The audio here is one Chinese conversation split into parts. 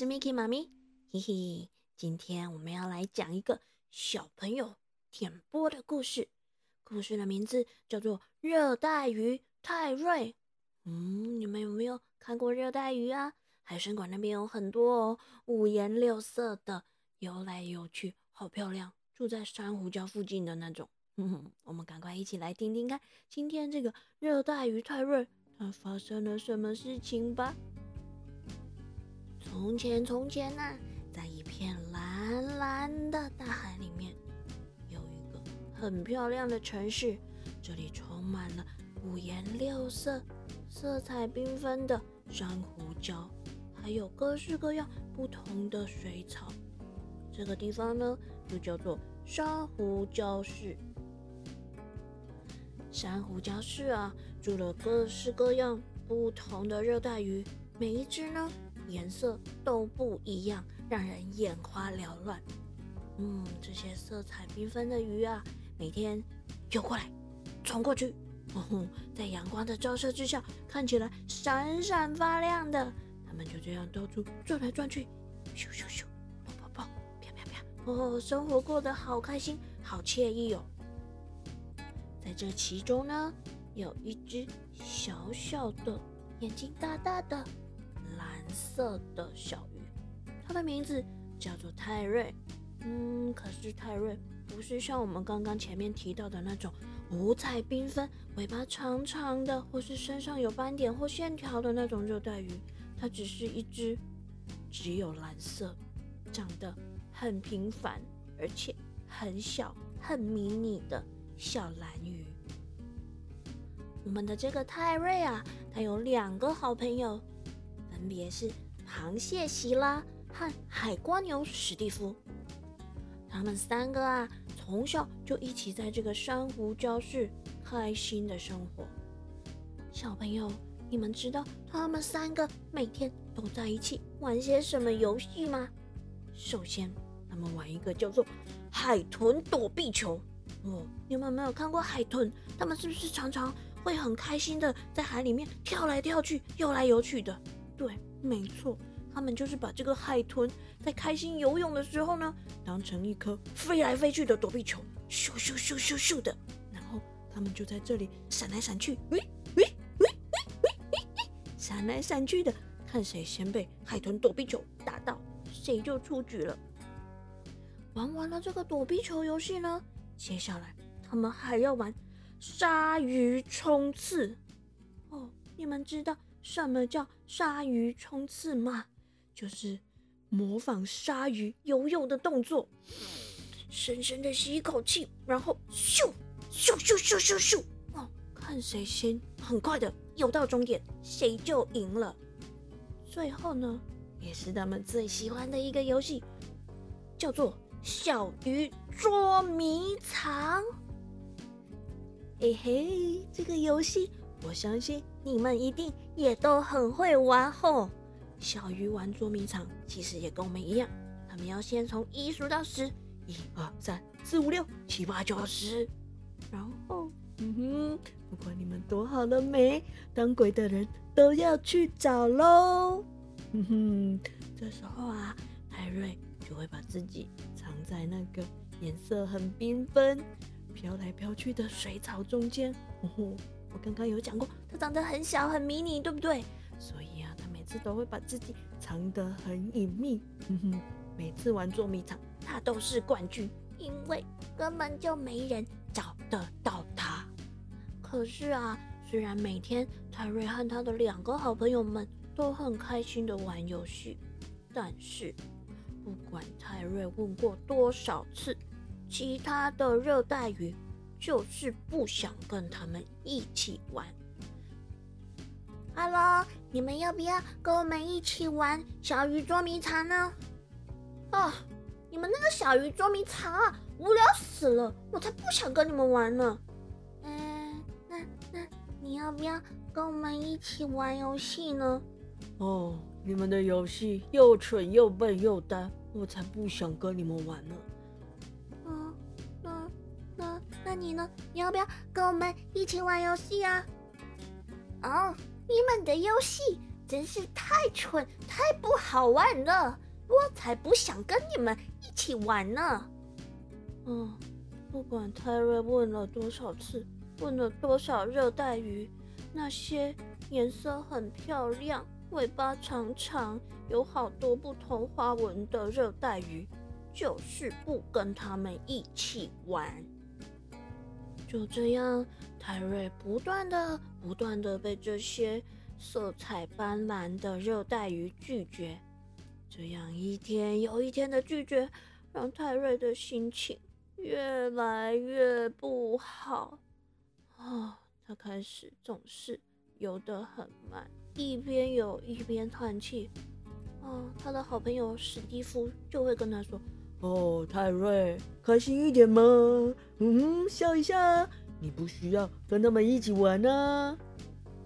是 Miki 妈咪，嘿嘿，今天我们要来讲一个小朋友点播的故事，故事的名字叫做《热带鱼泰瑞》。嗯，你们有没有看过热带鱼啊？海参馆那边有很多哦，五颜六色的，游来游去，好漂亮，住在珊瑚礁附近的那种。嗯，我们赶快一起来听听看，今天这个热带鱼泰瑞它发生了什么事情吧。从前，从前呐，在一片蓝蓝的大海里面，有一个很漂亮的城市。这里充满了五颜六色、色彩缤纷的珊瑚礁，还有各式各样不同的水草。这个地方呢，就叫做珊瑚礁市。珊瑚礁市啊，住了各式各样不同的热带鱼，每一只呢。颜色都不一样，让人眼花缭乱。嗯，这些色彩缤纷的鱼啊，每天游过来，冲过去，哦，在阳光的照射之下，看起来闪闪发亮的。它们就这样到处转来转去，咻咻咻，跑跑跑，啪啪啪，哦，生活过得好开心，好惬意哦。在这其中呢，有一只小小的，眼睛大大的。蓝色的小鱼，它的名字叫做泰瑞。嗯，可是泰瑞不是像我们刚刚前面提到的那种五彩缤纷、尾巴长长的，或是身上有斑点或线条的那种热带鱼。它只是一只只有蓝色、长得很平凡，而且很小、很迷你的小蓝鱼。我们的这个泰瑞啊，它有两个好朋友。分别是螃蟹希拉和海瓜牛史蒂夫，他们三个啊，从小就一起在这个珊瑚礁室开心的生活。小朋友，你们知道他们三个每天都在一起玩些什么游戏吗？首先，他们玩一个叫做海豚躲避球。哦，你们没有看过海豚？他们是不是常常会很开心的在海里面跳来跳去、游来游去的？对，没错，他们就是把这个海豚在开心游泳的时候呢，当成一颗飞来飞去的躲避球，咻咻咻咻咻的，然后他们就在这里闪来闪去，喂喂喂喂喂喂，闪来闪去的，看谁先被海豚躲避球打到，谁就出局了。玩完了这个躲避球游戏呢，接下来他们还要玩鲨鱼冲刺。哦，你们知道？什么叫鲨鱼冲刺吗？就是模仿鲨鱼游泳的动作，深深的吸一口气，然后咻咻咻咻咻咻，哦，看谁先很快的游到终点，谁就赢了。最后呢，也是他们最喜欢的一个游戏，叫做小鱼捉迷藏。嘿嘿，这个游戏。我相信你们一定也都很会玩吼。小鱼玩捉迷藏，其实也跟我们一样，他们要先从一数到十，一二三四五六七八九十，然后，嗯哼，不管你们躲好了没，当鬼的人都要去找喽。嗯哼，这时候啊，泰瑞就会把自己藏在那个颜色很缤纷、飘来飘去的水草中间。哦我刚刚有讲过，它长得很小很迷你，对不对？所以啊，它每次都会把自己藏得很隐秘。哼哼，每次玩捉迷藏，它都是冠军，因为根本就没人找得到它。可是啊，虽然每天泰瑞和他的两个好朋友们都很开心的玩游戏，但是不管泰瑞问过多少次，其他的热带鱼。就是不想跟他们一起玩。Hello，你们要不要跟我们一起玩小鱼捉迷藏呢？啊，你们那个小鱼捉迷藏啊，无聊死了！我才不想跟你们玩呢。嗯，那那你要不要跟我们一起玩游戏呢？哦，你们的游戏又蠢又笨又呆，我才不想跟你们玩呢。你呢？你要不要跟我们一起玩游戏啊？哦，你们的游戏真是太蠢，太不好玩了！我才不想跟你们一起玩呢。嗯，不管泰瑞问了多少次，问了多少热带鱼，那些颜色很漂亮、尾巴长长、有好多不同花纹的热带鱼，就是不跟他们一起玩。就这样，泰瑞不断的、不断的被这些色彩斑斓的热带鱼拒绝。这样一天又一天的拒绝，让泰瑞的心情。越来越不好啊！他开始总是游得很慢，一边游一边叹气。啊，他的好朋友史蒂夫就会跟他说：“哦，泰瑞，开心一点嘛，嗯，笑一下。你不需要跟他们一起玩啊。”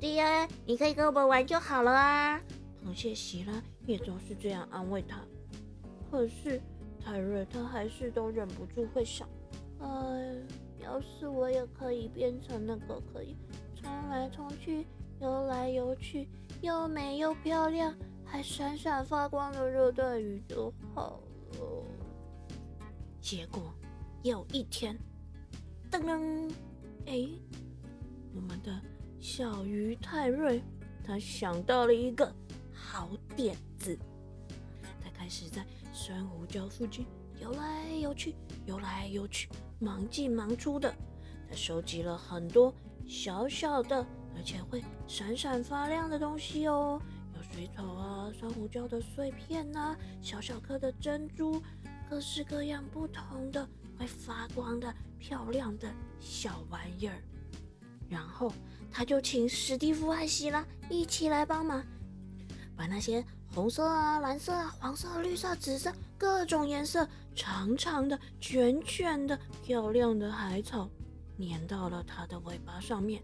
对呀，你可以跟我们玩就好了啊。螃蟹希拉也总是这样安慰他。可是。泰瑞，他还是都忍不住会想：哎，要是我也可以变成那个可以冲来冲去、游来游去、又美又漂亮、还闪闪发光的热带鱼就好了。结果有一天，噔噔，哎，我们的小鱼泰瑞，他想到了一个好点子，他开始在。珊瑚礁附近游来游去，游来游去，忙进忙出的。他收集了很多小小的，而且会闪闪发亮的东西哦，有水草啊，珊瑚礁的碎片呐，小小颗的珍珠，各式各样不同的会发光的漂亮的小玩意儿。然后他就请史蒂夫和希拉一起来帮忙，把那些。红色啊，蓝色啊，黄色、绿色、紫色，各种颜色，长长的、卷卷的、漂亮的海草，粘到了它的尾巴上面。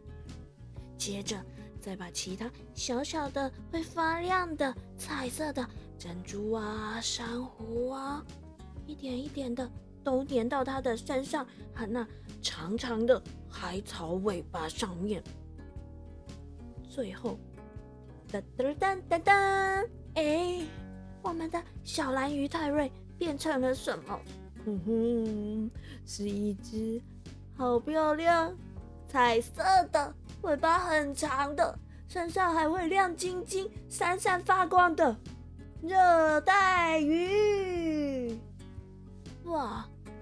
接着，再把其他小小的、会发亮的、彩色的珍珠啊、珊瑚啊，一点一点的都粘到它的身上和那长长的海草尾巴上面。最后，噔噔噔噔噔。哎，我们的小蓝鱼泰瑞变成了什么？哼哼，是一只好漂亮、彩色的尾巴很长的，身上还会亮晶晶、闪闪发光的热带鱼。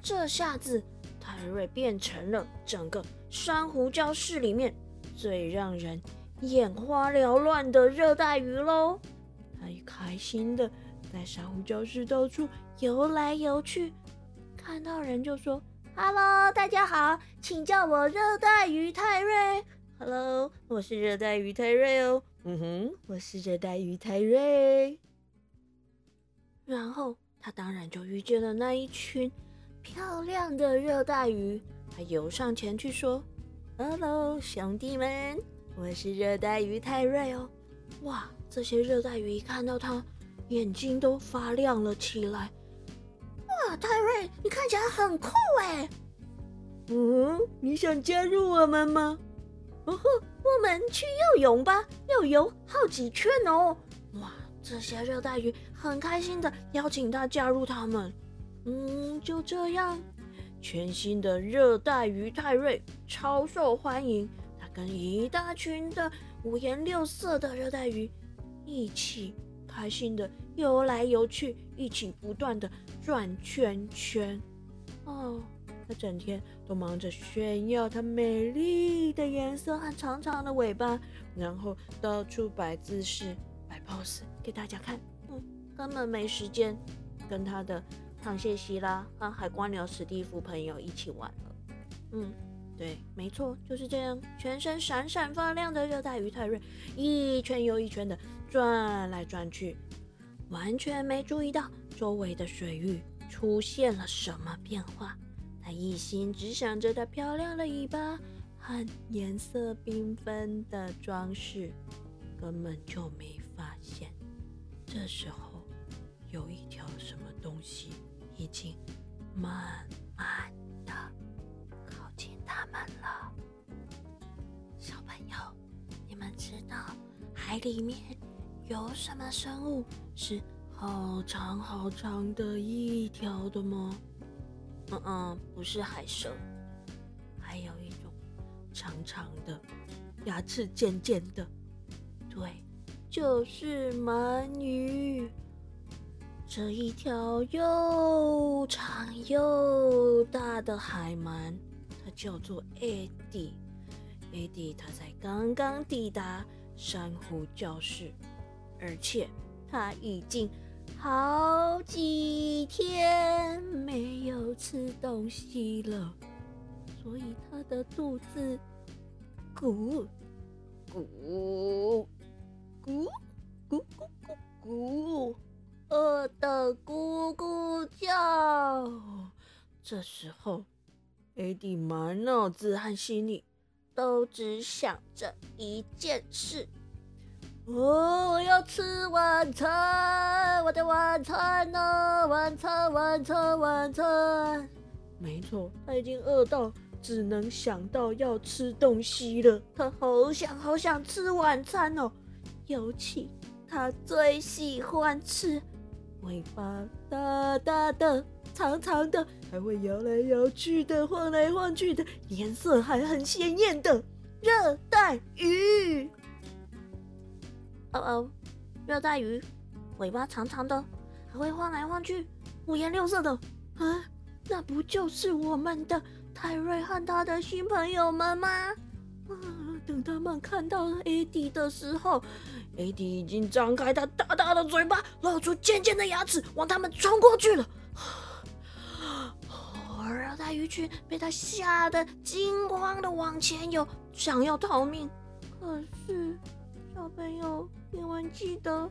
哇，这下子泰瑞变成了整个珊瑚礁市里面最让人眼花缭乱的热带鱼喽！他开心的在珊瑚礁室到处游来游去，看到人就说：“Hello，大家好，请叫我热带鱼泰瑞。”“Hello，我是热带鱼泰瑞哦。”“嗯哼，我是热带鱼泰瑞。”然后他当然就遇见了那一群漂亮的热带鱼，它游上前去说：“Hello，兄弟们，我是热带鱼泰瑞哦。”哇！这些热带鱼一看到它，眼睛都发亮了起来。哇，泰瑞，你看起来很酷哎！嗯，你想加入我们吗？哦呵，我们去游泳吧，要游好几圈哦。哇，这些热带鱼很开心的邀请他加入他们。嗯，就这样，全新的热带鱼泰瑞超受欢迎。他跟一大群的五颜六色的热带鱼。一起开心的游来游去，一起不断的转圈圈。哦，他整天都忙着炫耀它美丽的颜色和长长的尾巴，然后到处摆姿势、摆 pose 给大家看。嗯，根本没时间跟他的螃蟹希拉和海光鸟史蒂夫朋友一起玩了。嗯。对，没错，就是这样。全身闪闪发亮的热带鱼泰瑞，一圈又一圈的转来转去，完全没注意到周围的水域出现了什么变化。他一心只想着它漂亮的尾巴和颜色缤纷的装饰，根本就没发现。这时候，有一条什么东西已经慢慢的靠近。他们了，小朋友，你们知道海里面有什么生物是好长好长的一条的吗？嗯嗯，不是海蛇，还有一种长长的，牙齿尖尖的，对，就是鳗鱼。这一条又长又大的海鳗，它叫做艾迪。艾迪，他才刚刚抵达珊瑚教室，而且他已经好几天没有吃东西了，所以他的肚子咕咕咕咕咕咕咕咕。饿得咕咕叫。这时候，艾迪满脑子和心里都只想着一件事：哦我要吃晚餐，我的晚餐呢？晚餐，晚餐，晚餐。没错，他已经饿到只能想到要吃东西了。他好想好想吃晚餐哦，尤其他最喜欢吃。尾巴大大的、长长的，还会摇来摇去的、晃来晃去的，颜色还很鲜艳的热带鱼。哦哦，热带鱼，尾巴长长的，还会晃来晃去，五颜六色的。啊，那不就是我们的泰瑞和他的新朋友们吗？等他们看到艾迪的时候。艾迪已经张开他大大的嘴巴，露出尖尖的牙齿，往他们冲过去了。热带鱼群被他吓得惊慌的往前游，想要逃命。可是，小朋友，你们记得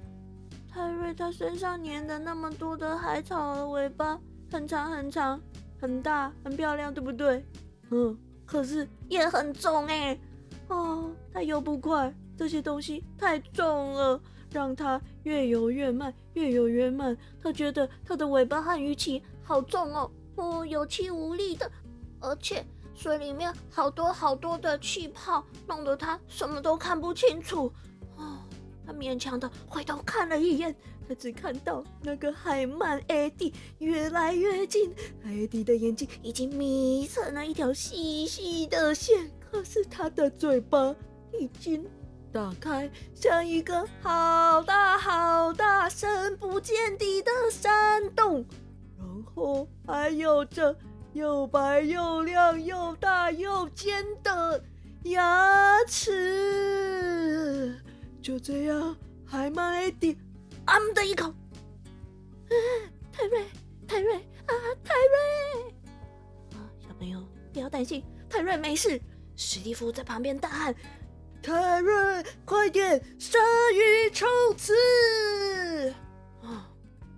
泰瑞他身上粘的那么多的海草的尾巴，很长很长，很大很漂亮，对不对？嗯，可是也很重哎。哦，他游不快。这些东西太重了，让它越游越慢，越游越慢。他觉得他的尾巴和鱼鳍好重哦，哦，有气无力的，而且水里面好多好多的气泡，弄得他什么都看不清楚。哦，他勉强的回头看了一眼，他只看到那个海鳗 A D 越来越近，A D 的眼睛已经眯成了一条细细的线，可是他的嘴巴已经。打开，像一个好大好大、深不见底的山洞，然后还有着又白又亮、又大又尖的牙齿。就这样，海曼艾迪啊的一口，泰瑞，泰瑞啊，泰瑞！啊，小朋友不要担心，泰瑞没事。史蒂夫在旁边大喊。泰瑞，快点！鲨鱼冲刺！啊！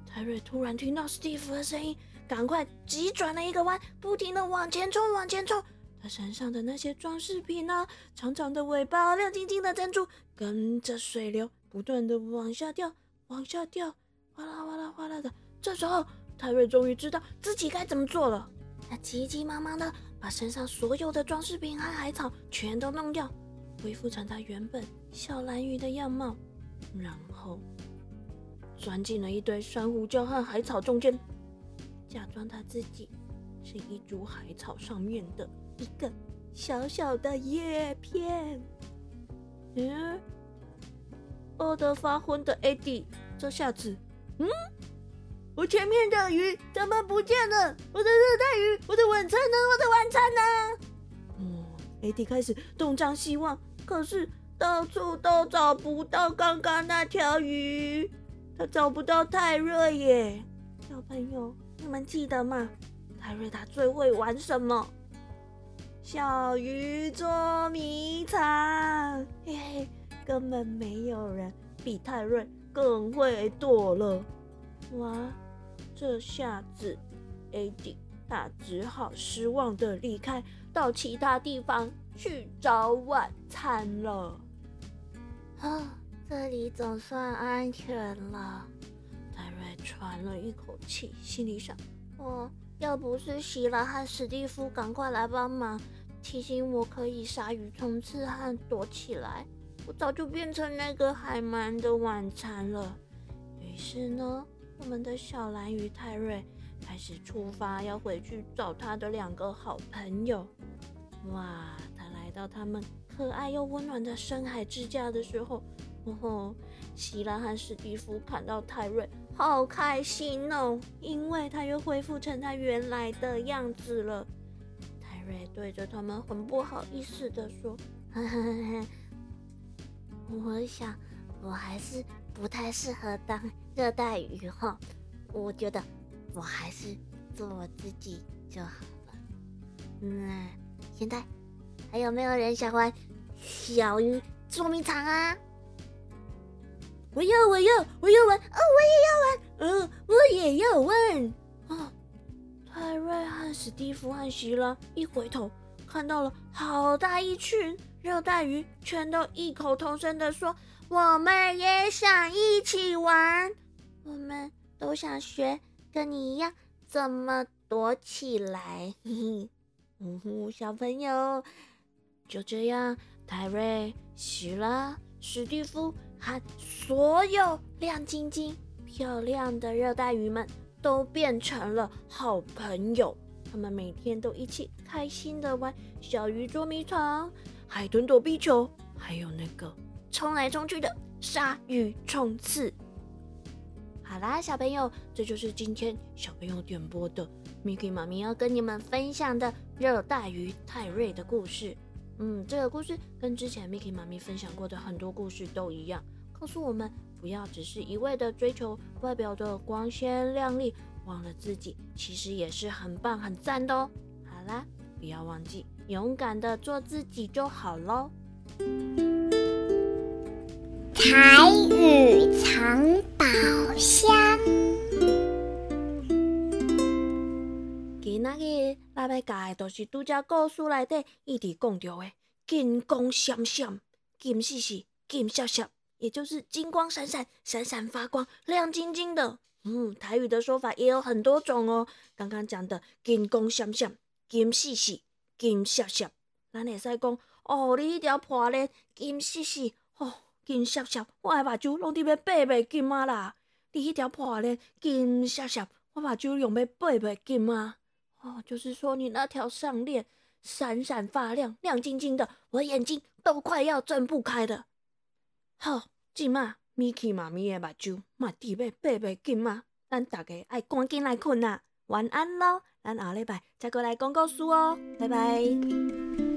泰瑞突然听到史蒂夫的声音，赶快急转了一个弯，不停的往前冲，往前冲。他身上的那些装饰品啊，长长的尾巴，亮晶晶的珍珠，跟着水流不断的往下掉，往下掉，哗啦哗啦哗啦的。这时候，泰瑞终于知道自己该怎么做了。他急急忙忙的把身上所有的装饰品和海草全都弄掉。恢复成他原本小蓝鱼的样貌，然后钻进了一堆珊瑚礁和海草中间，假装他自己是一株海草上面的一个小小的叶片。嗯，饿得发昏的艾迪，这下子，嗯，我前面的鱼怎么不见了？我的热带鱼，我的晚餐呢？我的晚餐呢？嗯，艾迪开始东张西望。可是到处都找不到刚刚那条鱼，他找不到泰瑞耶。小朋友，你们记得吗？泰瑞他最会玩什么？小鱼捉迷藏，嘿嘿，根本没有人比泰瑞更会躲了。哇，这下子，A D 他只好失望的离开，到其他地方。去找晚餐了。啊，这里总算安全了。戴瑞喘了一口气，心里想：哦，要不是希拉和史蒂夫赶快来帮忙，提醒我可以鲨鱼冲刺和躲起来，我早就变成那个海鳗的晚餐了。于是呢，我们的小蓝鱼泰瑞开始出发，要回去找他的两个好朋友。哇，他来到他们可爱又温暖的深海之家的时候，哦吼，希拉和史蒂夫看到泰瑞，好开心哦，因为他又恢复成他原来的样子了。泰瑞对着他们很不好意思的说：“。”我想，我还是不太适合当热带鱼哈。我觉得我还是做我自己就好了。嗯，现在还有没有人想玩小鱼捉迷藏啊？我要，我要，我要玩哦！我也要玩，嗯，我也要玩。哦，泰瑞和史蒂夫和希拉一回头，看到了好大一群。热带鱼全都异口同声的说：“我们也想一起玩，我们都想学跟你一样怎么躲起来。”嘿嘿，呜，小朋友，就这样，泰瑞、希拉、史蒂夫和所有亮晶晶、漂亮的热带鱼们都变成了好朋友。他们每天都一起开心的玩小鱼捉迷藏。海豚躲避球，还有那个冲来冲去的鲨鱼冲刺。好啦，小朋友，这就是今天小朋友点播的 Miki 妈咪要跟你们分享的热带鱼泰瑞的故事。嗯，这个故事跟之前 Miki 妈咪分享过的很多故事都一样，告诉我们不要只是一味的追求外表的光鲜亮丽，忘了自己其实也是很棒很赞的哦。好啦，不要忘记。勇敢的做自己就好喽。台语要教的都是拄则故事内底一直讲着的金光闪闪、金细细、金闪闪，也就是金光闪闪、闪闪发光、亮晶晶的。嗯，台语的说法也有很多种哦。刚刚讲的金光闪闪、金细细。金闪闪，咱会使讲哦，你迄条破链金细细，哦，金闪闪，我的目睭拢伫要爬袂金啊啦！你迄条破链金闪闪，我目睭用要爬袂金啊！哦，就是说你那条项链闪闪发亮，亮晶晶的，我眼睛都快要睁不开了。好，即马米奇妈咪的目睭嘛伫要爬袂金啊！咱大家爱赶紧来困啊！晚安咯！咱下礼拜再过来讲故事哦，拜拜。